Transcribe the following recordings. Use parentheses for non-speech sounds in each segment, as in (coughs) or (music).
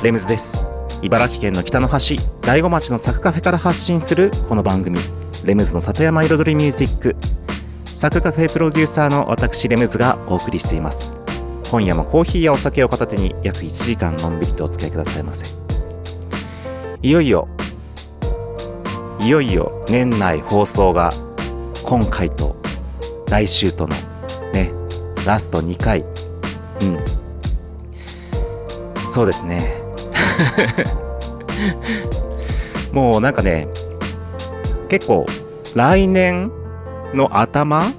レムズです。茨城県の北の端大子町のサクカフェから発信するこの番組レムズの里山彩りミュージック。サクカフェプロデューサーの私レムズがお送りしています。今夜もコーヒーやお酒を片手に約1時間のんびりとお付き合いくださいませ。いよいよいよいよ年内放送が今回と来週とのねラスト2回。うん。そうですね。(laughs) もうなんかね結構来年の頭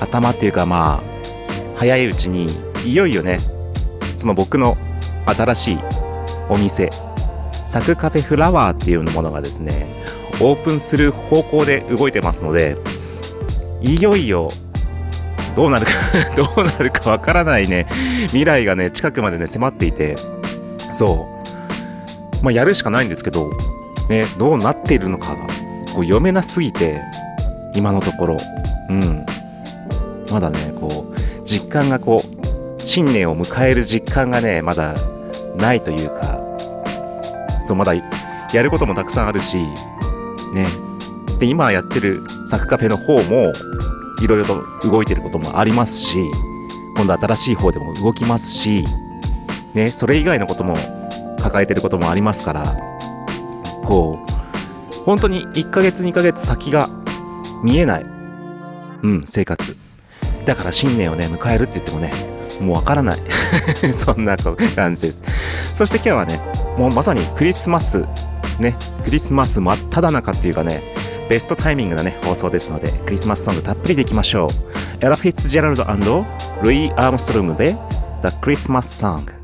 頭っていうかまあ早いうちにいよいよねその僕の新しいお店サクカフェフラワーっていうものがですねオープンする方向で動いてますのでいよいよどうなるか (laughs) どうなるかわからないね未来がね近くまでね迫っていてそう。まあやるしかないんですけどねどうなっているのかがこう読めなすぎて今のところ。うん。まだねこう実感がこう新年を迎える実感がねまだないというかそうまだやることもたくさんあるしね。で今やってるサクカフェの方もいろいろと動いてることもありますし今度新しい方でも動きますしねそれ以外のことも抱えてることもありますからこう本当に1ヶ月2ヶ月先が見えないうん生活。だから新年をね迎えるって言ってもねもうわからない。(laughs) そんな感じです。そして今日はねもうまさにクリスマスねクリスマス真っ只中っていうかねベストタイミングなね放送ですのでクリスマスソングたっぷりでいきましょう。エラ・フィッツジェラルドルイ・アームストロングで The Christmas Song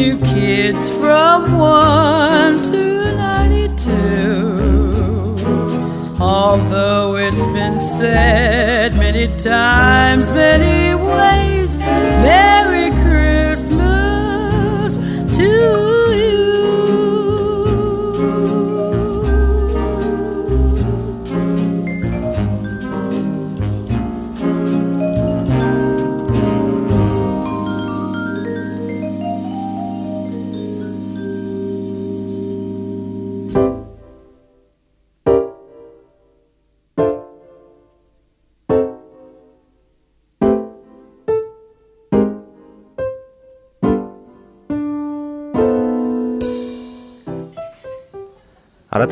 to kids from 1 to 92. Although it's been said many times, many ways, Merry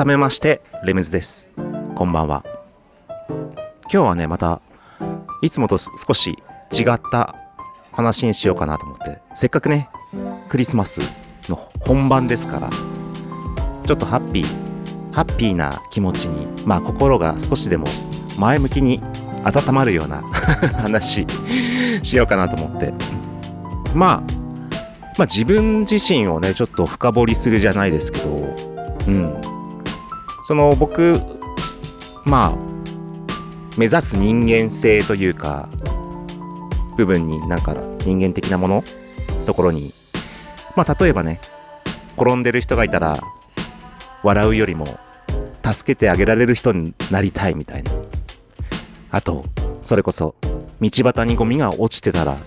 めましてレムズです。こんばんは。今日はねまたいつもと少し違った話にしようかなと思ってせっかくねクリスマスの本番ですからちょっとハッピーハッピーな気持ちにまあ心が少しでも前向きに温まるような (laughs) 話しようかなと思って。まあまあ自分自身をねちょっと深掘りするじゃないですけどうん。その僕まあ目指す人間性というか部分になんか人間的なものところにまあ例えばね転んでる人がいたら笑うよりも助けてあげられる人になりたいみたいな。あとそれこそ道端にゴミが落ちてたら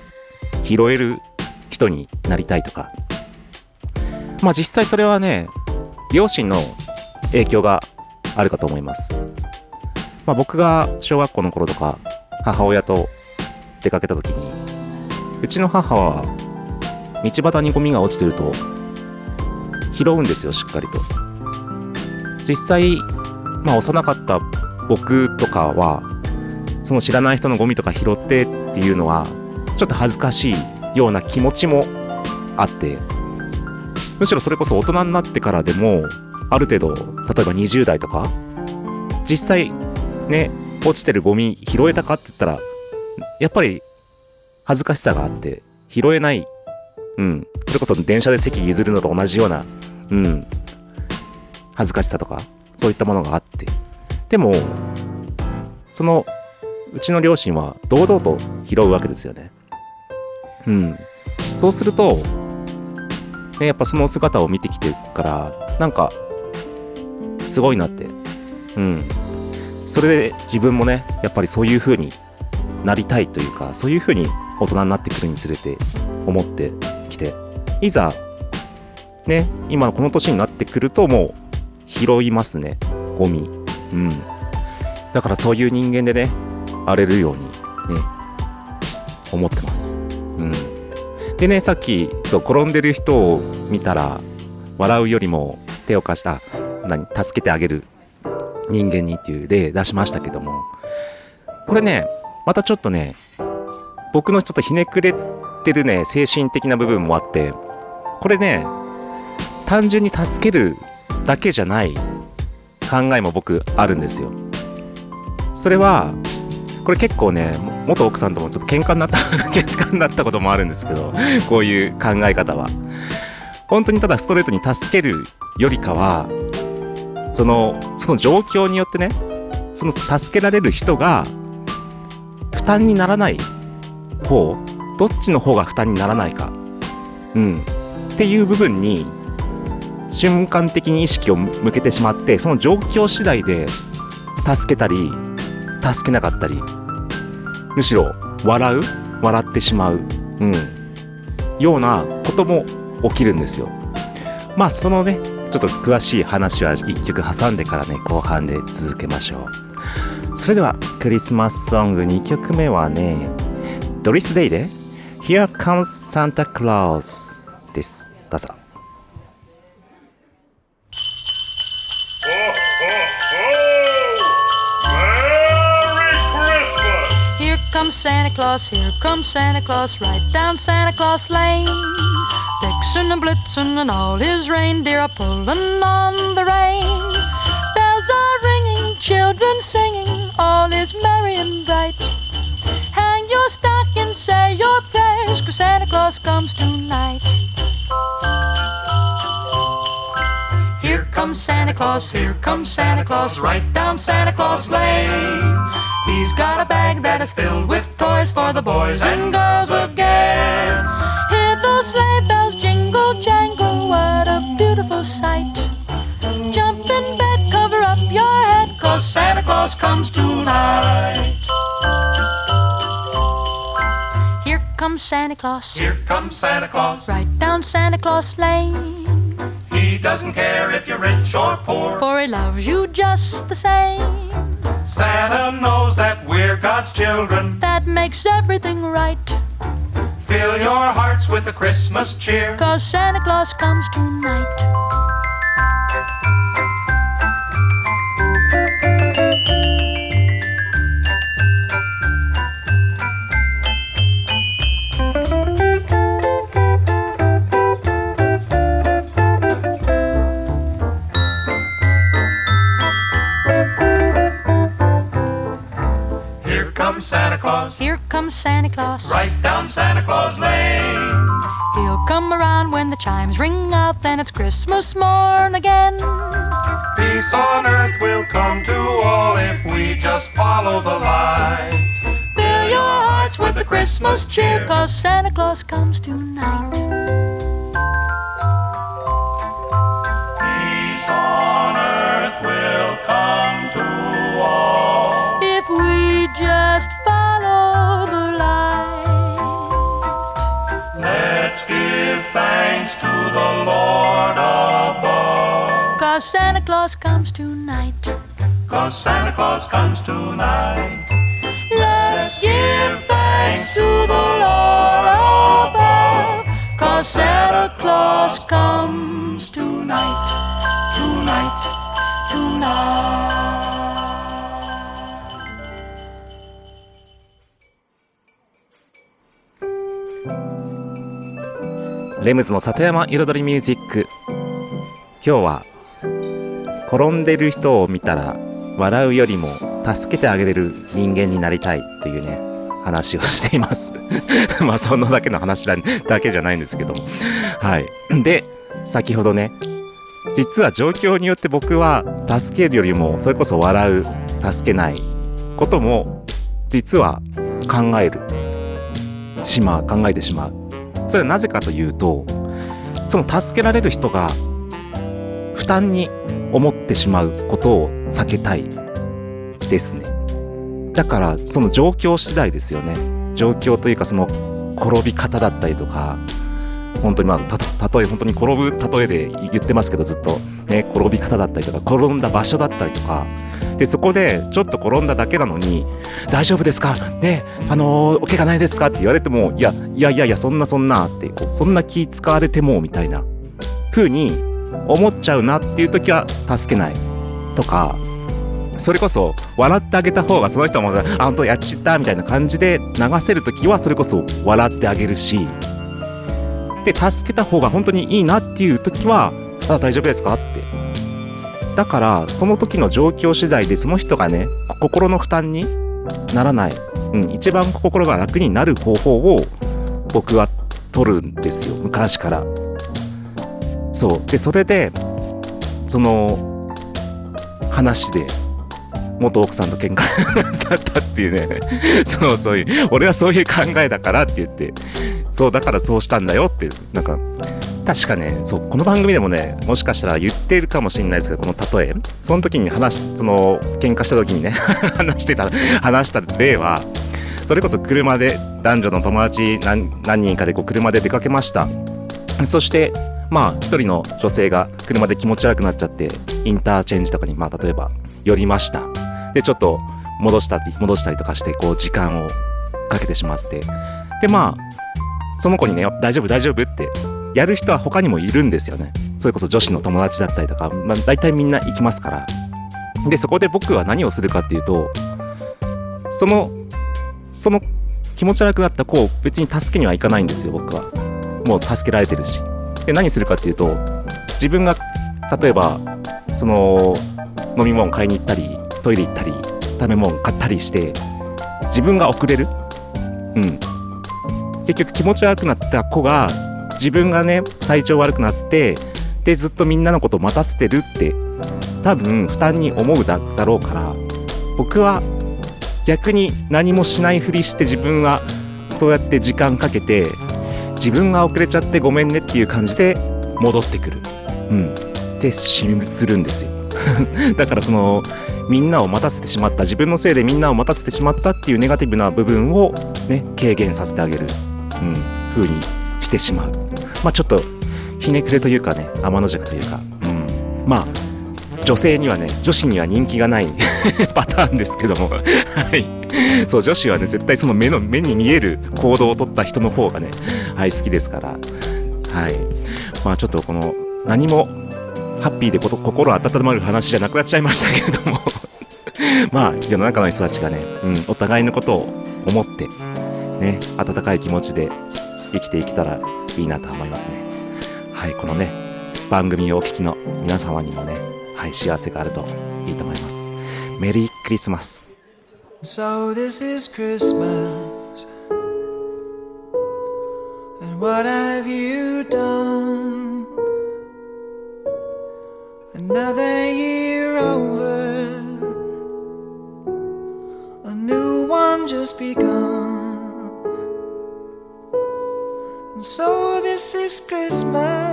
拾える人になりたいとか。まあ実際それはね両親の影響があるかと思います。まあ、僕が小学校の頃とか母親と出かけた時にうちの母は道端にゴミが落ちてると拾うんですよしっかりと。実際まあ幼かった僕とかはその知らない人のゴミとか拾ってっていうのはちょっと恥ずかしいような気持ちもあってむしろそれこそ大人になってからでもある程度例えば20代とか実際ね落ちてるゴミ拾えたかって言ったらやっぱり恥ずかしさがあって拾えないうんそれこそ電車で席譲るのと同じようなうん恥ずかしさとかそういったものがあって。でもそのうちの両親は堂々と拾うわけですよね。うん。そうするとね、やっぱその姿を見てきてからなんかすごいなって。うん。それで自分もねやっぱりそういう風になりたいというかそういう風に大人になってくるにつれて思ってきて。いざね今のこの年になってくるともう拾いますね。ゴミ。うん。だからそういう人間でね荒れるようにね思ってます。うん。でねさっきそう転んでる人を見たら笑うよりも手を貸した何助けてあげる人間にっていう例出しましたけども。これねまたちょっとね僕のちょっとひねくれてるね精神的な部分もあってこれね単純に助けるだけじゃない考えも僕あるんですよ。それはこれ結構ね元奥さんともちょっと喧嘩になった (laughs) 喧嘩になったこともあるんですけどこういう考え方は。本当にただストレートに助けるよりかはそのその状況によってねその助けられる人が負担にならない方どっちの方が負担にならないか。うん。っていう部分に瞬間的に意識を向けてしまってその状況次第で助けたり助けなかったりむしろ笑う笑ってしまう、うん、ようなことも起きるんですよ。まあそのねちょっと詳しい話は一曲挟んでからね後半で続けましょうそれではクリスマスソング2曲目はねドリス・デイで Here Comes Santa Claus ですどうぞ Here comes Santa Claus, here comes Santa Claus, right down Santa Claus Lane. Vixen and Blitzen and all his reindeer are pulling on the rein. Bells are ringing, children singing, all is merry and bright. Hang your stocking, say your prayers. cause Santa Claus comes tonight. Here comes Santa Claus, here comes Santa Claus, right down Santa Claus Lane. He's got a bag that is filled with toys for the boys and girls again. Hear those sleigh cause Santa Claus comes tonight. Here comes Santa Claus, Here comes Santa Claus. right down Santa Claus Lane. He doesn't care if you're rich or poor. For he loves you just the same. Santa knows that we're God's children. That makes everything right. Fill your hearts with a Christmas cheer. Cause Santa Claus comes tonight. Comes Santa Claus. Here comes Santa Claus. Right down Santa Claus Lane. He'll come around when the chimes ring out, then it's Christmas morn again. Peace on earth will come to all if we just follow the light. Fill your hearts with the Christmas cheer, cause Santa Claus comes tonight. Peace on earth will come to all. Just follow the light. Let's give thanks to the Lord above. Cause Santa Claus comes tonight. Cause Santa Claus comes tonight. Let's give thanks to the Lord above. Cause Santa Claus comes tonight. Tonight. Tonight. レムズの里山彩りミュージック。今日は転んでる人を見たら笑うよりも助けてあげれる人間になりたいというね話をしています。(laughs) まあそんなだけの話だだけじゃないんですけども。はい。で先ほどね実は状況によって僕は助けるよりもそれこそ笑う助けないことも実は考える。しまう考えてしまう。それはなぜかというとその助けられる人が負担に思ってしまうことを避けたいですね。だからその状況次第ですよね。状況というかその転び方だったりとか本当にまあたと例え本当に転ぶ例えで言ってますけどずっと。ね転び方だったりとか転んだ場所だったりとか。でそこでちょっと転んだだけなのに「大丈夫ですか？ねあのーお怪我ないですか?」って言われても「いやいやいやいやそんなそんな」ってこうそんな気使われてもみたいな風に思っちゃうなっていう時は助けないとかそれこそ笑ってあげた方がその人もあ本当やっちったみたいな感じで流せる時はそれこそ笑ってあげるしで助けた方が本当にいいなっていう時は「あ大丈夫ですか?」って。だからその時の状況次第でその人がね心の負担にならない、うん、一番心が楽になる方法を僕は取るんですよ。昔から。そう。でそれでその話で元奥さんと喧嘩だったっていうね。(laughs) そうそういう俺はそういう考えだからって言って。そうだからそうしたんだよってなんか確かねそうこの番組でもねもしかしたら言ってるかもしれないですけどこの例えその時に話その喧嘩した時にね (laughs) 話してた話した例はそれこそ車で男女の友達何何人かでこう車で出かけました。そしてまあ一人の女性が車で気持ち悪くなっちゃってインターチェンジとかにまあ例えば寄りました。でちょっと戻したり戻したりとかしてこう時間をかけてしまって。でまあその子にね大丈夫大丈夫ってやる人は他にもいるんですよね。それこそ女子の友達だったりとか、まあ、大体みんな行きますから。でそこで僕は何をするかっていうとそのその気持ち悪くなった子を別に助けには行かないんですよ僕は。もう助けられてるし。で何するかっていうと自分が例えばその飲み物買いに行ったりトイレ行ったり食べ物買ったりして自分が遅れる。うん。結局気持ち悪くなった子が自分がね体調悪くなってでずっとみんなのことを待たせてるって多分負担に思うだだろうから僕は逆に何もしないふりして自分はそうやって時間かけて自分が遅れちゃってごめんねっていう感じで戻ってくる。うん。ってするんですよ。(laughs) だからそのみんなを待たせてしまった自分のせいでみんなを待たせてしまったっていうネガティブな部分をね軽減させてあげる、うん、風にしてしまう。まあちょっとひねくれというかね天の弱というか、うん、まあ女性にはね女子には人気がない (laughs) パターンですけども。はい。そう女子はね絶対その目の目に見える行動を取った人の方がねはい好きですから。はい。まあちょっとこの何もハッピーでこと心温まる話じゃなくなっちゃいましたけれども。(laughs) まあ世の中の人たちがね、うん、お互いのことを思ってね温かい気持ちで生きていけたらいいなと思いますねはいこのね番組をお聞きの皆様にもねはい幸せがあるといいと思いますメリークリスマス So this is Christmas. And what have you done? Another year over. A new one just begun. So this is Christmas.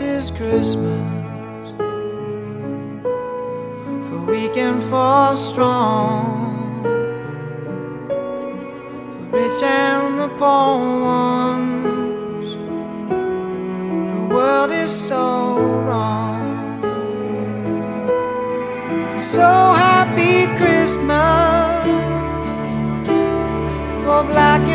Is Christmas for we can fall strong, for rich and the poor ones. The world is so wrong. So happy Christmas for black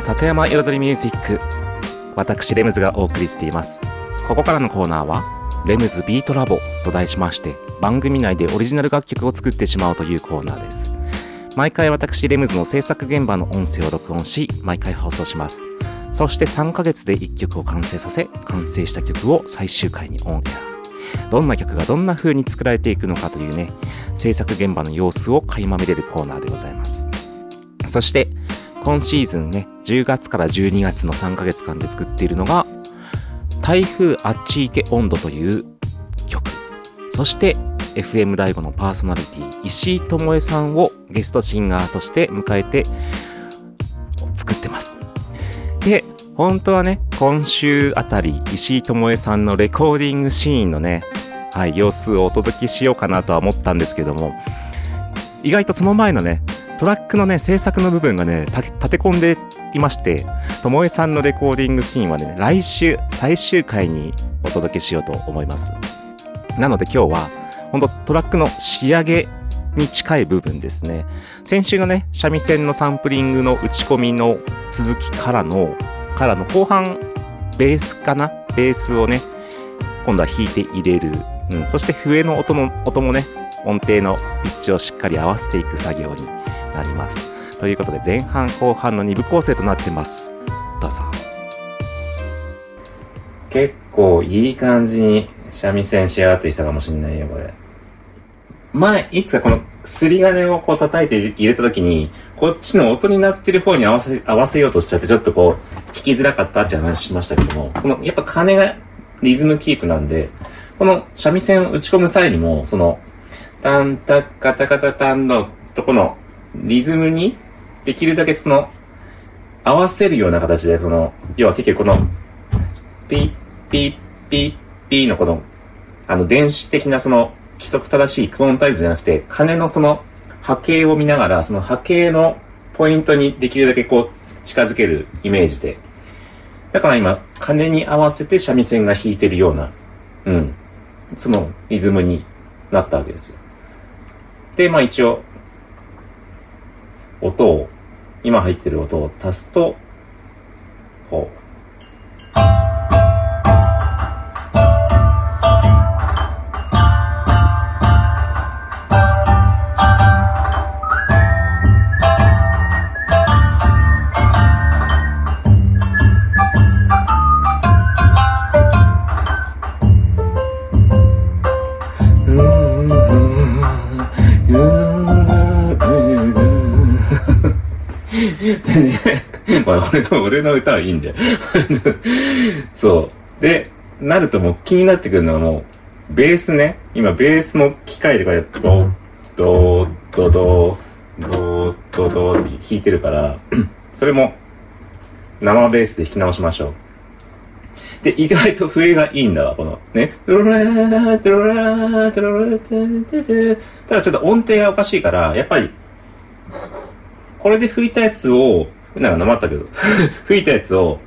の里山彩りミュージック。私レムズがお送りしています。ここからのコーナーはレムズビートラボと題しまして番組内でオリジナル楽曲を作ってしまおうというコーナーです。毎回私レムズの制作現場の音声を録音し毎回放送します。そして3ヶ月で1曲を完成させ完成した曲を最終回にオンエア。どんな曲がどんな風に作られていくのかというね制作現場の様子を垣間見れるコーナーでございます。そして今シーズンね10月から12月の3ヶ月間で作っているのが台風あっち行け温度という曲。そして FM 大悟のパーソナリティ石井智恵さんをゲストシンガーとして迎えて作ってます。で本当はね今週あたり石井智恵さんのレコーディングシーンのねはい様子をお届けしようかなとは思ったんですけども意外とその前のねトラックのね制作の部分がね立て込んでいまして智恵さんのレコーディングシーンはね来週最終回にお届けしようと思います。なので今日は本当トラックの仕上げに近い部分ですね。先週のね三味線のサンプリングの打ち込みの続きからのからの後半ベースかな？ベースをね今度は弾いて入れる、うん、そして笛の音の音もね音程のピッチをしっかり合わせていく作業になります。ということで前半後半の2部構成となってます。どうぞ。結構いい感じに三味線仕上がってきたかもしれないよこれ。前、いつかこの、すり金をこう叩いて入れた時に、こっちの音になってる方に合わせ、合わせようとしちゃって、ちょっとこう、弾きづらかったって話しましたけども、この、やっぱ金がリズムキープなんで、この三味線を打ち込む際にも、その、タンタッカタカタタンのとこの、リズムに、できるだけその、合わせるような形で、その、要は結局この、ピッピッピッピーのこの、あの、電子的なその、規則正しいクオンタイズじゃなくて、鐘のその波形を見ながら、その波形のポイントにできるだけこう近づけるイメージで。だから今、鐘に合わせて三味線が弾いてるような、うん、そのリズムになったわけですよ。で、まあ一応、音を、今入ってる音を足すと、こう、俺の、俺の歌はいいんだよ。そう。で、なるともう気になってくるのはもう、ベースね。今、ベースの機械でこうやって、ドドドドドドドって弾いてるから、それも、生ベースで弾き直しましょう。で、意外と笛がいいんだわ、この、ね。ラー、トロラー、トロラただちょっと音程がおかしいから、やっぱり、これで吹いたやつを、なんかなまったけど、(laughs) 吹いたやつを、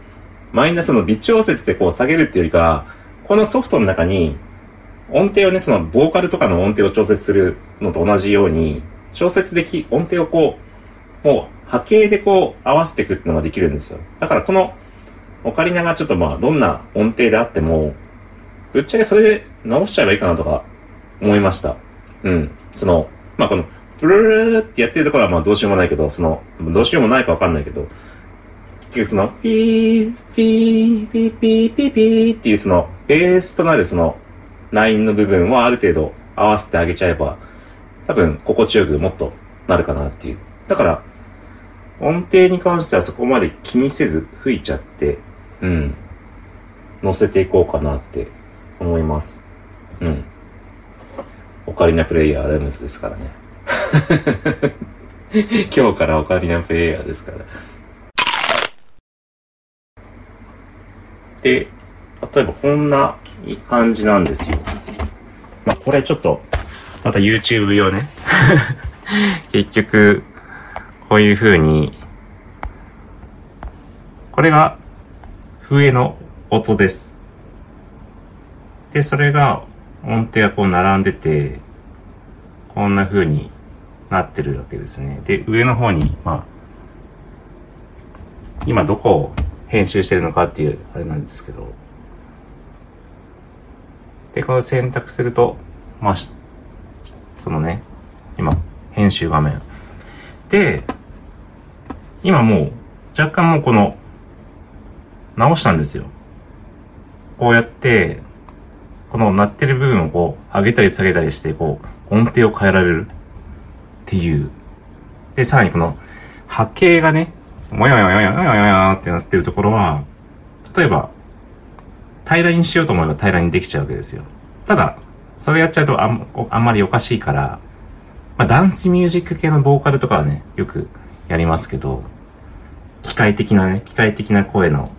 マイナスの微調節でこう下げるっていうよりか、このソフトの中に、音程をね、そのボーカルとかの音程を調節するのと同じように、調節でき、音程をこう、もう波形でこう合わせていくっていうのができるんですよ。だからこの、オカリナがちょっとまあ、どんな音程であっても、ぶっちゃけそれで直しちゃえばいいかなとか思いました。うん。その、まあこの、ルルルってやってるところはまあどうしようもないけど、その、どうしようもないかわかんないけど、結局その、ピー、ピー、ピー、ピー、ピー、ピーっていうその、ベースとなるその、ラインの部分はある程度合わせてあげちゃえば、多分心地よくもっとなるかなっていう。だから、音程に関してはそこまで気にせず吹いちゃって、うん、乗せていこうかなって思います。うん。オカリナプレイヤーレムズですからね。(laughs) 今日からオカリナプレイヤーですから。で、例えばこんな感じなんですよ。まあ、これちょっと、また YouTube 用ね。(laughs) 結局、こういう風に、これが笛の音です。で、それが音程がこう並んでて、こんな風になってるわけですね。で、上の方に、まあ、今どこを編集してるのかっていうあれなんですけど。で、これ選択すると、まあ、そのね、今、編集画面。で、今もう、若干もうこの、直したんですよ。こうやって、この鳴ってる部分をこう、上げたり下げたりして、こう、音程を変えられるっていう。で、さらにこの、波形がね、もやもやもやもやもやもやってなってるところは、例えば、平らにしようと思えば平らにできちゃうわけですよ。ただ、それやっちゃうとあんあんまりおかしいから、まあ、ダンスミュージック系のボーカルとかはね、よくやりますけど、機械的なね、機械的な声の、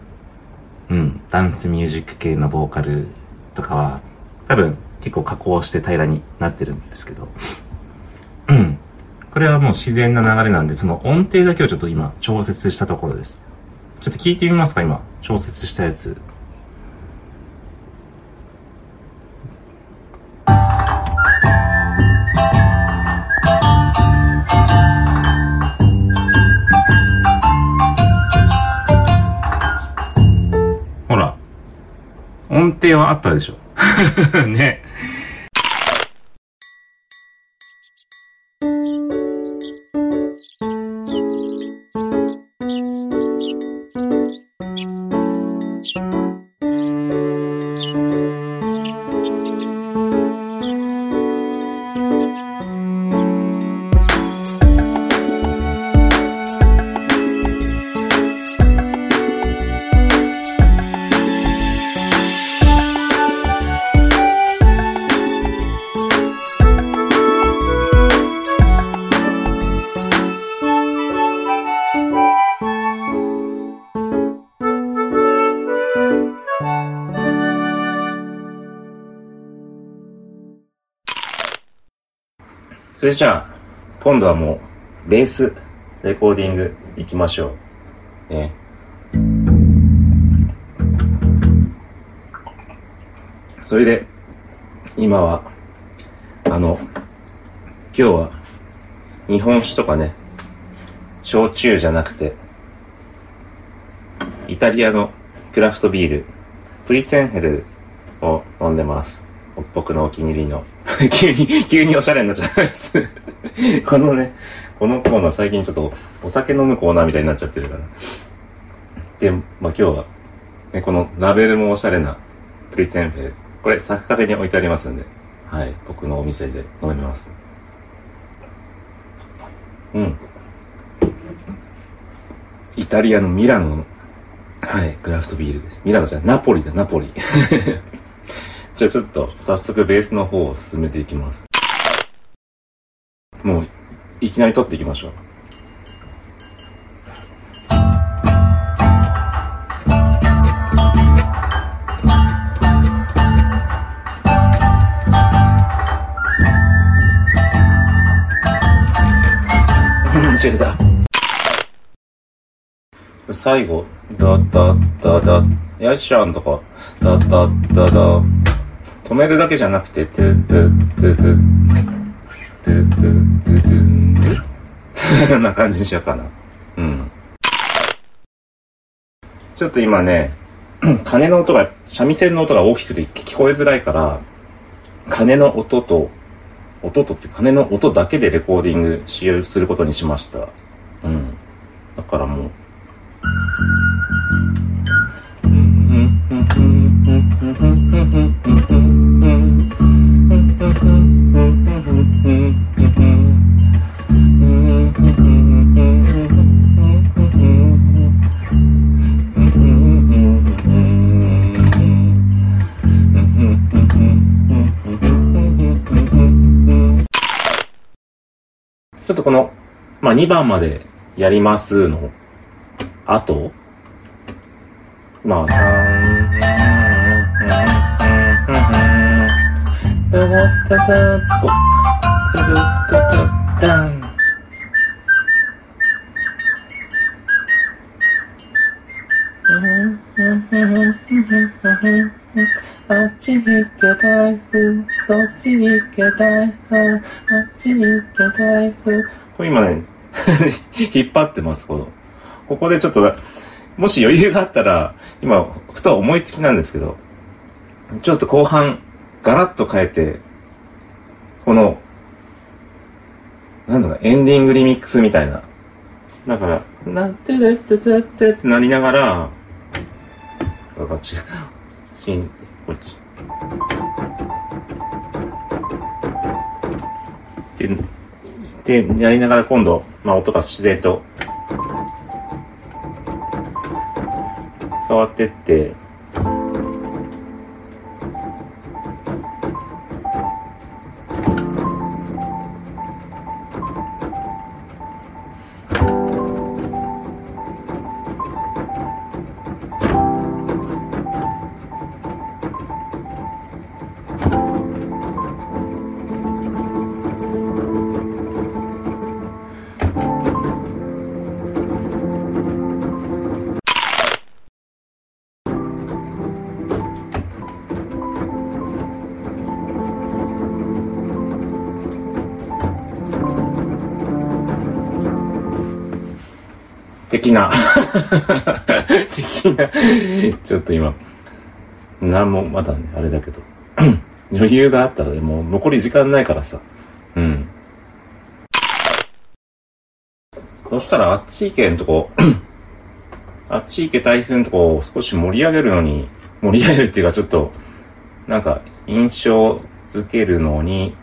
うん、ダンスミュージック系のボーカルとかは、多分結構加工して平らになってるんですけど、これはもう自然な流れなんで、その音程だけをちょっと今調節したところです。ちょっと聞いてみますか、今。調節したやつ。ほら。音程はあったでしょ。(laughs) ね。れじゃあ、今度はもう、ベース、レコーディング行きましょう。ね。それで、今は、あの、今日は、日本酒とかね、焼酎じゃなくて、イタリアのクラフトビール、プリツェンヘルを飲んでます。僕のお気に入りの。(laughs) 急に、急におしゃれになっちゃったです。(laughs) このね、このコーナー最近ちょっとお酒飲むコーナーみたいになっちゃってるから。で、まあ今日は、ね、このラベルもおしゃれなプリツェンフェル。これ、サッカフェに置いてありますんで、はい、僕のお店で飲めます。うん。イタリアのミラノの、はい、クラフトビールです。ミラノじゃナポリだ、ナポリ。じゃあちょっと早速ベースの方を進めていきます。もういきなり撮っていきましょう。最後、ダダダダ、やっしゃんとか、ダダダダ、止めるだけじゃなくて、トゥトゥトゥトゥ、トゥトゥトゥトゥ、こんな感じにしようかな。うん。ちょっと今ね、鐘の音が、三味線の音が大きくて聞こえづらいから、鐘の音と、音とって鐘の音だけでレコーディングしようすることにしました。うん。だからもう、2番までやりますの後、まあ、タラッタタコ、タタタタン。あっち行け台風、そっち行け台風、あっち行け台風。これ今ね、(laughs) 引っ張ってます、この。ここでちょっと、もし余裕があったら、今、ふと思いつきなんですけど、ちょっと後半、ガラッと変えて、この、なんだか、エンディングリミックスみたいな。だから、なってでってってってってなりながら、あ、こっち、しん、こっち。で、で、やりながら今度、まあ音が自然と変わってって、的な。的な。ちょっと今なんもまだねあれだけど。(clears throat) 余裕があったらねもう残り時間ないからさ。うん。そしたらあっち行けんとこ。(clears throat) あっち行け台風のとこを少し盛り上げるのに盛り上げるっていうかちょっとなんか印象づけるのに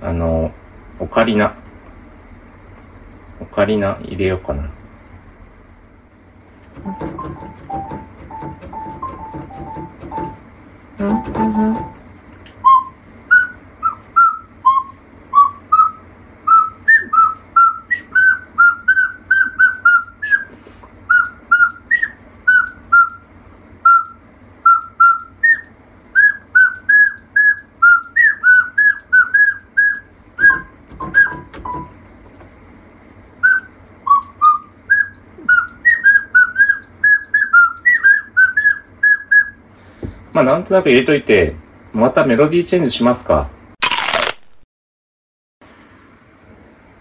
あのオカリナ。オカリナ入れようかな。まあなんとなく入れといて、またメロディーチェンジしますか。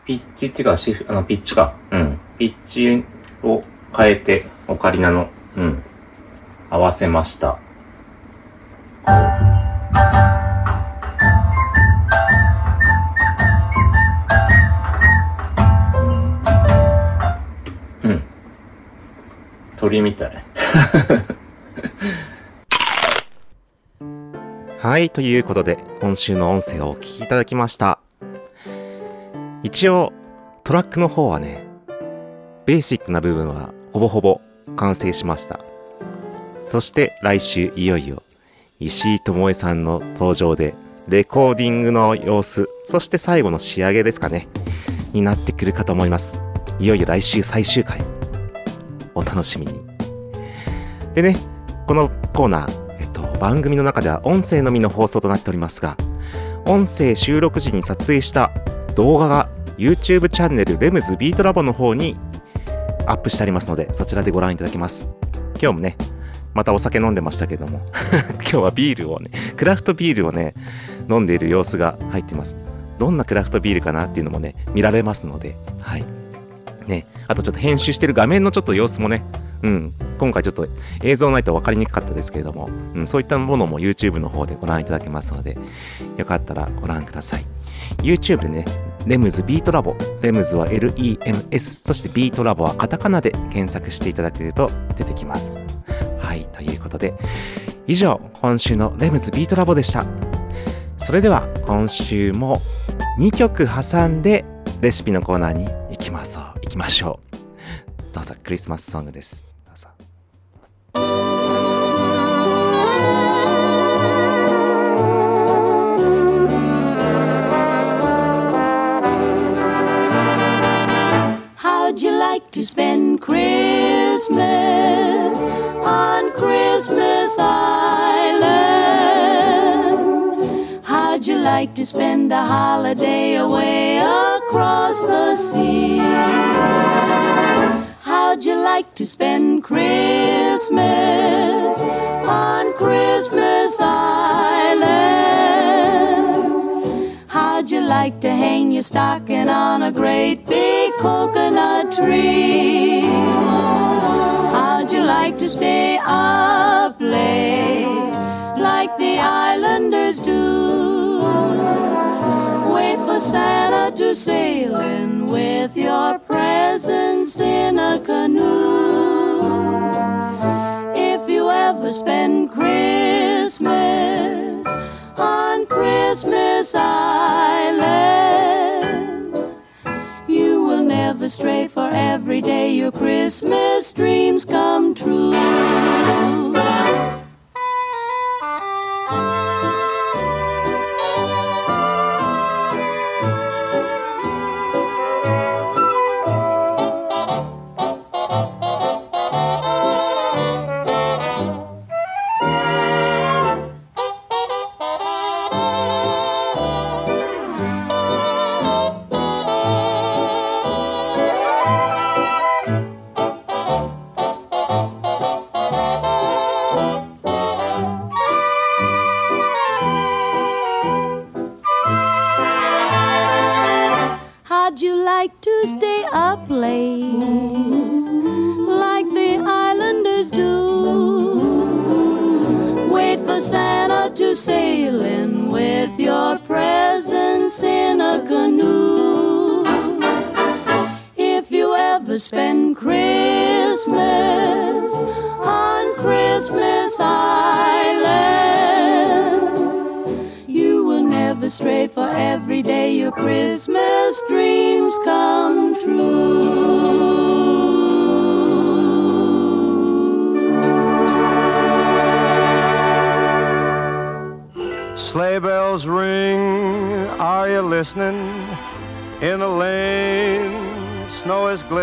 ピッチっていうかシフ、あの、ピッチか。うん。ピッチを変えて、オカリナの、うん。合わせました。うん。鳥みたい。(laughs) はい、ということで、今週の音声をお聞きいただきました。一応、トラックの方はね、ベーシックな部分はほぼほぼ完成しました。そして来週いよいよ、石井智恵さんの登場で、レコーディングの様子、そして最後の仕上げですかね、になってくるかと思います。いよいよ来週最終回、お楽しみに。でね、このコーナー、番組の中では音声のみの放送となっておりますが、音声収録時に撮影した動画が YouTube チャンネルレムズビートラボの方にアップしてありますので、そちらでご覧いただけます。今日もね、またお酒飲んでましたけども、(laughs) 今日はビールをね、クラフトビールをね、飲んでいる様子が入ってます。どんなクラフトビールかなっていうのもね、見られますので、はい。ね、あとちょっと編集してる画面のちょっと様子もね、うん、今回ちょっと映像ないと分かりにくかったですけれども、うん、そういったものも YouTube の方でご覧いただけますので、よかったらご覧ください。YouTube でね、レムズビートラボ、レムズは LEMS、そしてビートラボはカタカナで検索していただけると出てきます。はい、ということで、以上、今週のレムズビートラボでした。それでは、今週も2曲挟んでレシピのコーナーに行きましょう。行きましょう。どうぞ、クリスマスソングです。どうぞ。 How'd you like to spend Christmas on Christmas Island? How'd you like to spend a holiday away across the sea? How'd you like to spend Christmas on Christmas Island? How'd you like to hang your stocking on a great big coconut tree. How'd you like to stay up late like the islanders do? Santa to sail in with your presents in a canoe. If you ever spend Christmas on Christmas Island, you will never stray, for every day your Christmas dreams come true.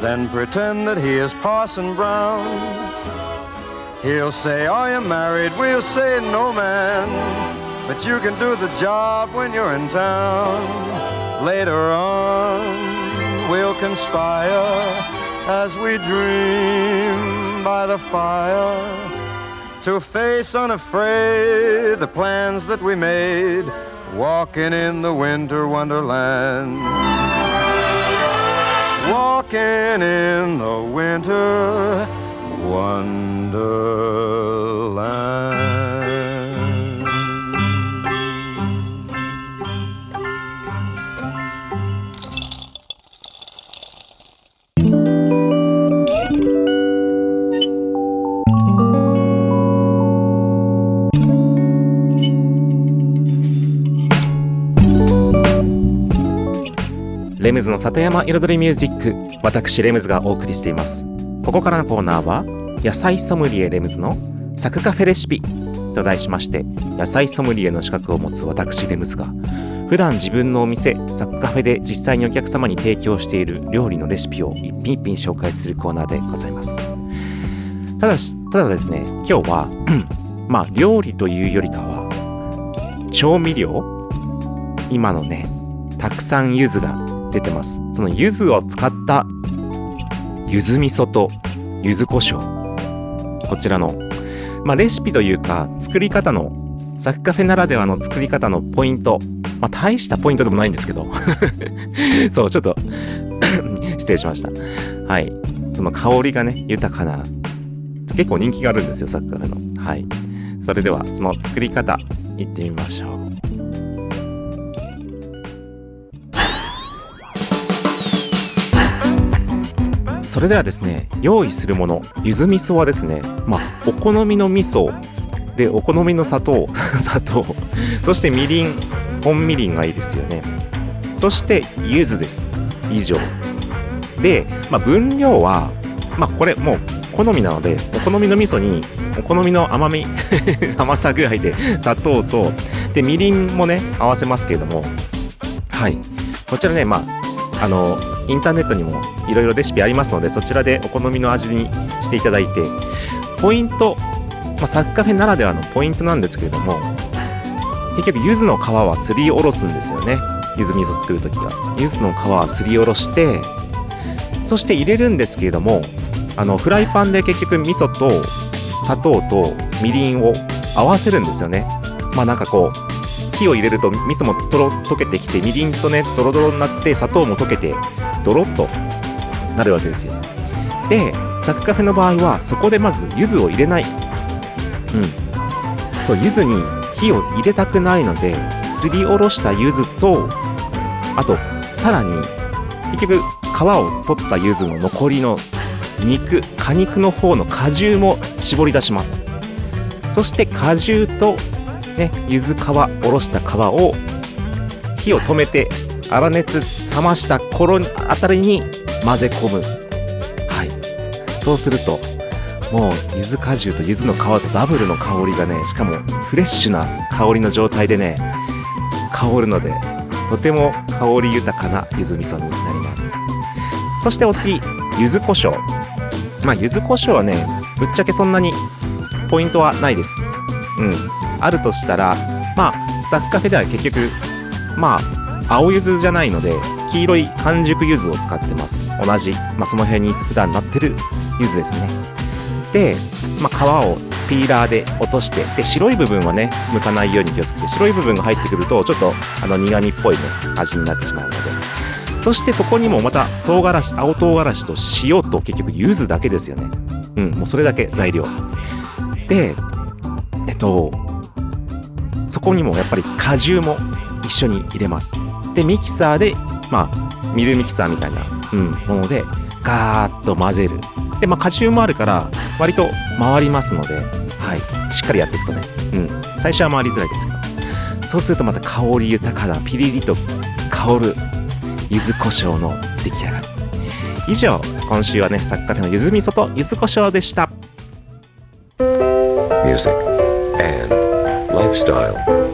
then pretend that he is Parson Brown. He'll say, Are you married? We'll say, No, man. But you can do the job when you're in town. Later on, we'll conspire as we dream by the fire to face unafraid the plans that we made walking in the winter wonderland. In the winter wonderland. ムズの里山彩りミュージック私レムズがお送りしています。ここからのコーナーは野菜ソムリエレムズのサクカフェレシピと題しまして野菜ソムリエの資格を持つ私レムズが普段自分のお店サクカフェで実際にお客様に提供している料理のレシピを一品一品紹介するコーナーでございます。ただしただですね今日は (clears throat) まあ料理というよりかは調味料今のねたくさん柚子が出てます。その柚子を使った柚子味噌と柚子胡椒。こちらの、まあ、レシピというか作り方のサクカフェならではの作り方のポイント。まあ大したポイントでもないんですけど。(laughs) そうちょっと (coughs) 失礼しました。はい。その香りがね豊かな結構人気があるんですよサクカフェの。はい。それではその作り方いってみましょう。それではですね用意するもの柚子味噌はですねまあお好みの味噌でお好みの砂糖 (laughs) 砂糖そしてみりん本みりんがいいですよね。そして柚子です。以上。で、まあ、分量はまあこれもう好みなのでお好みの味噌にお好みの甘み (laughs) 甘さ具合で砂糖とでみりんもね合わせますけれども。はい。こちらねまああのインターネットにもいろいろレシピありますのでそちらでお好みの味にしていただいてポイント、まあ、サッカフェならではのポイントなんですけれども結局柚子の皮はすりおろすんですよね。柚子味噌作る時は。柚子の皮はすりおろしてそして入れるんですけれどもあのフライパンで結局味噌と砂糖とみりんを合わせるんですよね。まあなんかこう火を入れると味噌もとろ溶けてきてみりんとねドロドロになって砂糖も溶けてドロッとなるわけですよ。でサクカフェの場合はそこでまず柚子を入れない。うん。そう柚子に火を入れたくないのですりおろした柚子とあとさらに結局皮を取った柚子の残りの肉果肉の方の果汁も絞り出します。そして果汁とね柚子皮おろした皮を火を止めて粗熱冷ました頃あたりに混ぜ込む。はい。そうするともう柚子果汁と柚子の皮とダブルの香りがねしかもフレッシュな香りの状態でね香るのでとても香り豊かな柚子味噌になります。そしてお次柚子胡椒。まあ柚子胡椒はねぶっちゃけそんなにポイントはないです。うん。あるとしたらまあサッカフェでは結局まあ青柚子じゃないので黄色い完熟柚子を使ってます。同じ、まあ、その辺に普段なってる柚子ですね。で、まあ、皮をピーラーで落としてで白い部分はね剥かないように気をつけて白い部分が入ってくるとちょっとあの苦味っぽいね味になってしまうので。そしてそこにもまた唐辛子青唐辛子と塩と結局柚子だけですよね。うんもうそれだけ材料。でえっとそこにもやっぱり果汁も一緒に入れます。でミキサーでまあミルミキサーみたいな、うん、ものでガーッと混ぜる。でまあ果汁もあるから割と回りますのではいしっかりやっていくとね、うん、最初は回りづらいですけど。そうするとまた香り豊かなピリリと香る柚子胡椒の出来上がり。以上今週はねサッカフェの柚子味噌と柚子胡椒でした。Music. Lifestyle.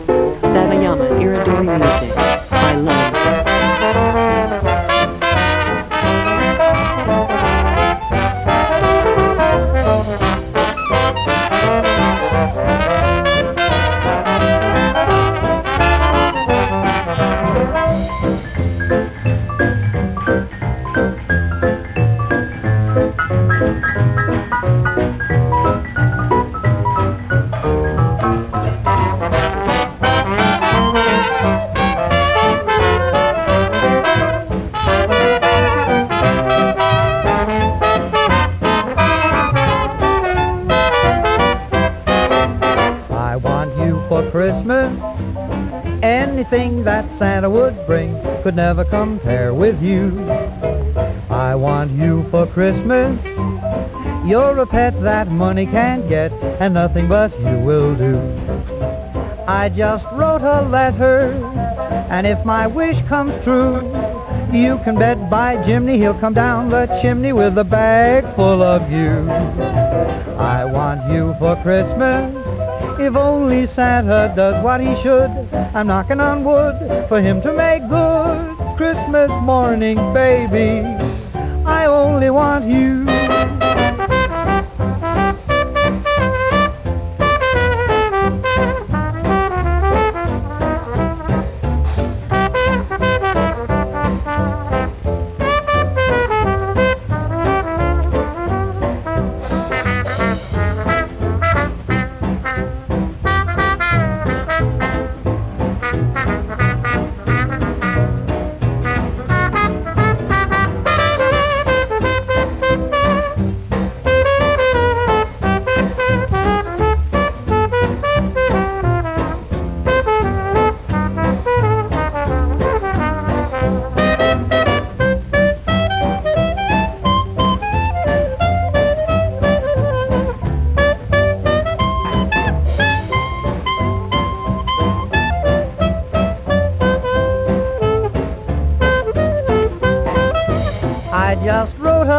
Anything that Santa would bring could never compare with you. I want you for Christmas. You're a pet that money can't get, and nothing but you will do. I just wrote a letter, and if my wish comes true, you can bet by Jimmy he'll come down the chimney with a bag full of you. I want you for Christmas. If only Santa does what he should, I'm knocking on wood for him to make good. Christmas morning, baby, I only want you.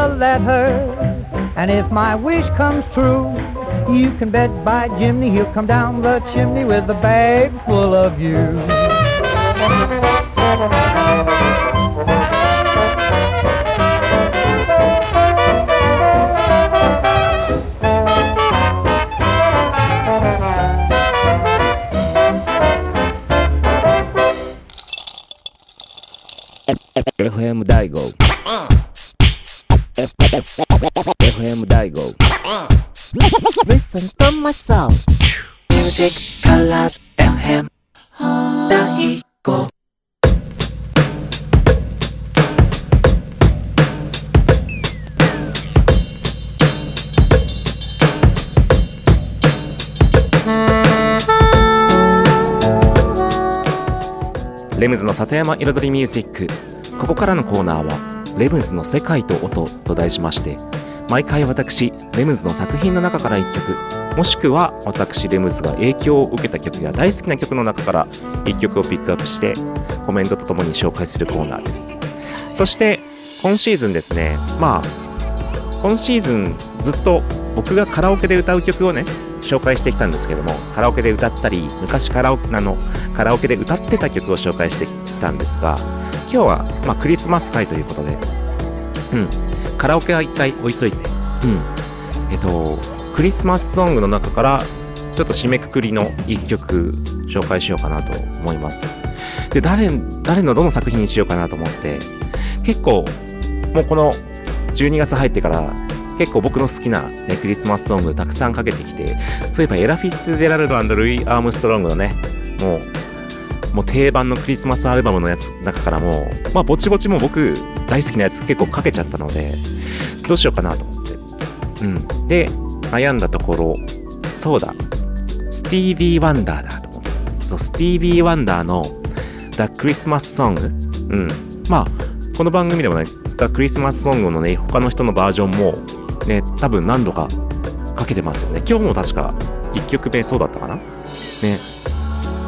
a letter. And if my wish comes true, you can bet by Jimmy he'll come down the chimney with a bag full of you. FM Daigo. Listen to my song Music Colors FM 大悟レムズの里山彩りミュージック。ここからのコーナーは「レムズの世界と音」と題しまして毎回私レムズの作品の中から1曲もしくは私レムズが影響を受けた曲や大好きな曲の中から1曲をピックアップしてコメントとともに紹介するコーナーです。そして今シーズンですね。まあ今シーズンずっと僕がカラオケで歌う曲をね紹介してきたんですけどもカラオケで歌ったり昔カラオケあのカラオケで歌ってた曲を紹介してきたんですが今日は、まあ、クリスマス会ということで、うん、カラオケは一回置いといて、うん、えっとクリスマスソングの中からちょっと締めくくりの一曲紹介しようかなと思います。で誰誰のどの作品にしようかなと思って結構もうこの12月入ってから結構僕の好きな、ね、クリスマスソングたくさんかけてきてそういえばエラ・フィッツジェラルドルイ・アームストロングのねもうもう定番のクリスマスアルバムのやつ中からもまあぼちぼちも僕大好きなやつ結構かけちゃったのでどうしようかなと思って。うん。で悩んだところそうだ。スティービー・ワンダーだと思ってそうスティービー・ワンダーの The Christmas Song うん。まあこの番組でもね The Christmas Song のね他の人のバージョンもね多分何度かかけてますよね。今日も確か1曲目そうだったかな。ね。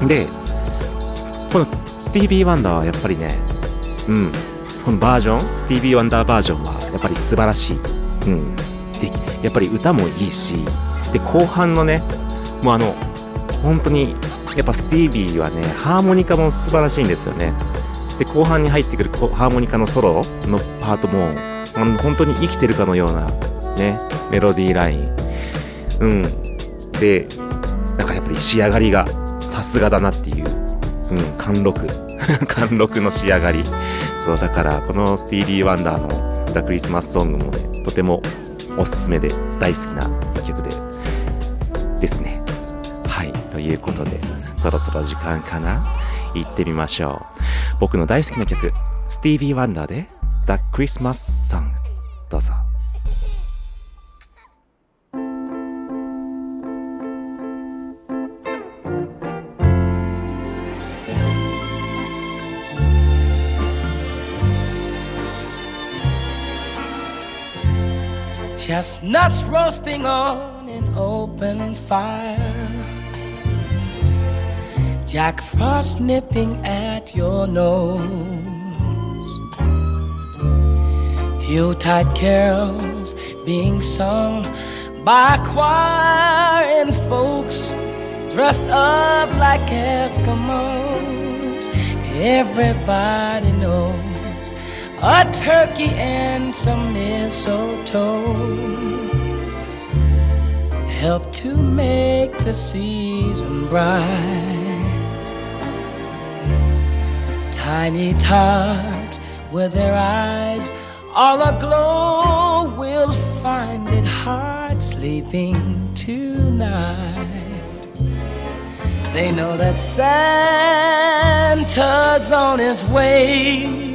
でこのスティービー・ワンダーはやっぱりねうん。このバージョンスティービー・ワンダーバージョンはやっぱり素晴らしい。うん。やっぱり歌もいいしで後半のねもうあの本当にやっぱスティービーはねハーモニカも素晴らしいんですよね。で後半に入ってくるハーモニカのソロのパートも本当に生きてるかのようなねメロディーライン。うん。でなんかやっぱり仕上がりがさすがだなっていう、うん、貫禄。(laughs) 貫禄の仕上がり。そうだからこのスティービー・ワンダーの「ザ・クリスマスソング」もねとてもおすすめで大好きな一曲でですね。はい。ということでそろそろ時間かな。行ってみましょう。僕の大好きな曲スティービー・ワンダーで「The Christmas Song」どうぞ Chestnuts roasting on an open fire. Jack Frost nipping at your nose. Yuletide carols being sung by choir and folks dressed up like Eskimos. Everybody knows a turkey and some mistletoe help to make the season bright. Tiny tots with their eyes all aglow will find it hard sleeping tonight. They know that Santa's on his way.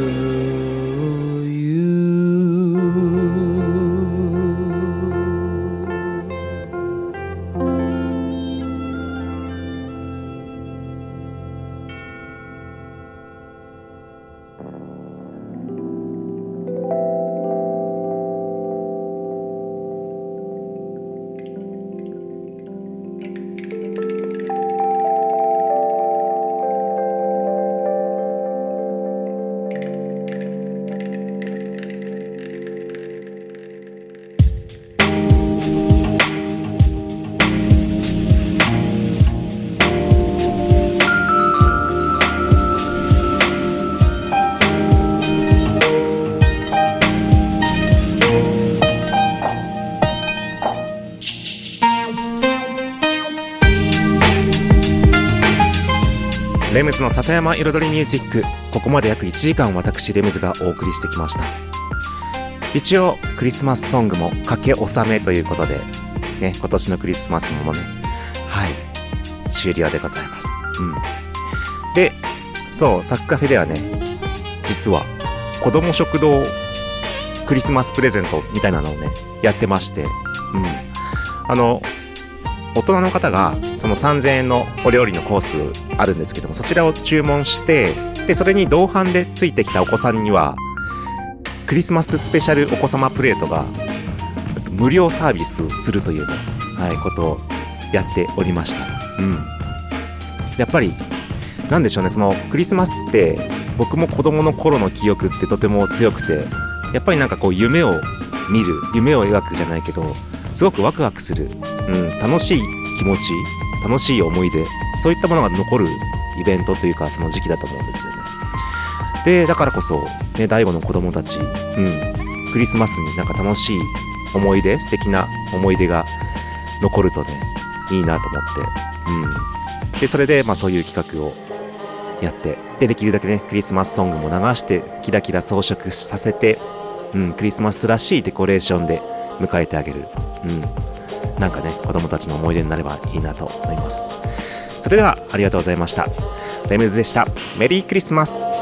の里山彩りミュージック。ここまで約1時間私レムズがお送りしてきました。一応クリスマスソングも掛け納めということでね今年のクリスマスもねはい終了でございます。うん。でそうサッカフェではね実は子供食堂クリスマスプレゼントみたいなのをねやってまして。うん。あの大人の方がその3000円のお料理のコースあるんですけどもそちらを注文してでそれに同伴でついてきたお子さんにはクリスマススペシャルお子様プレートが無料サービスするという、はい、ことをやっておりました。うん。やっぱりなんでしょうねそのクリスマスって僕も子供の頃の記憶ってとても強くてやっぱりなんかこう夢を見る夢を描くじゃないけどすごくワクワクする、うん、楽しい気持ち楽しい思い出そういったものが残るイベントというかその時期だと思うんですよね。でだからこそ、ね、大悟の子供たち、うん、クリスマスになんか楽しい思い出素敵な思い出が残るとねいいなと思って、うん、でそれでまあそういう企画をやってでできるだけねクリスマスソングも流してキラキラ装飾させて、うん、クリスマスらしいデコレーションで迎えてあげる、うん、なんかね子供たちの思い出になればいいなと思います。それではありがとうございました。レムズでした。メリークリスマス。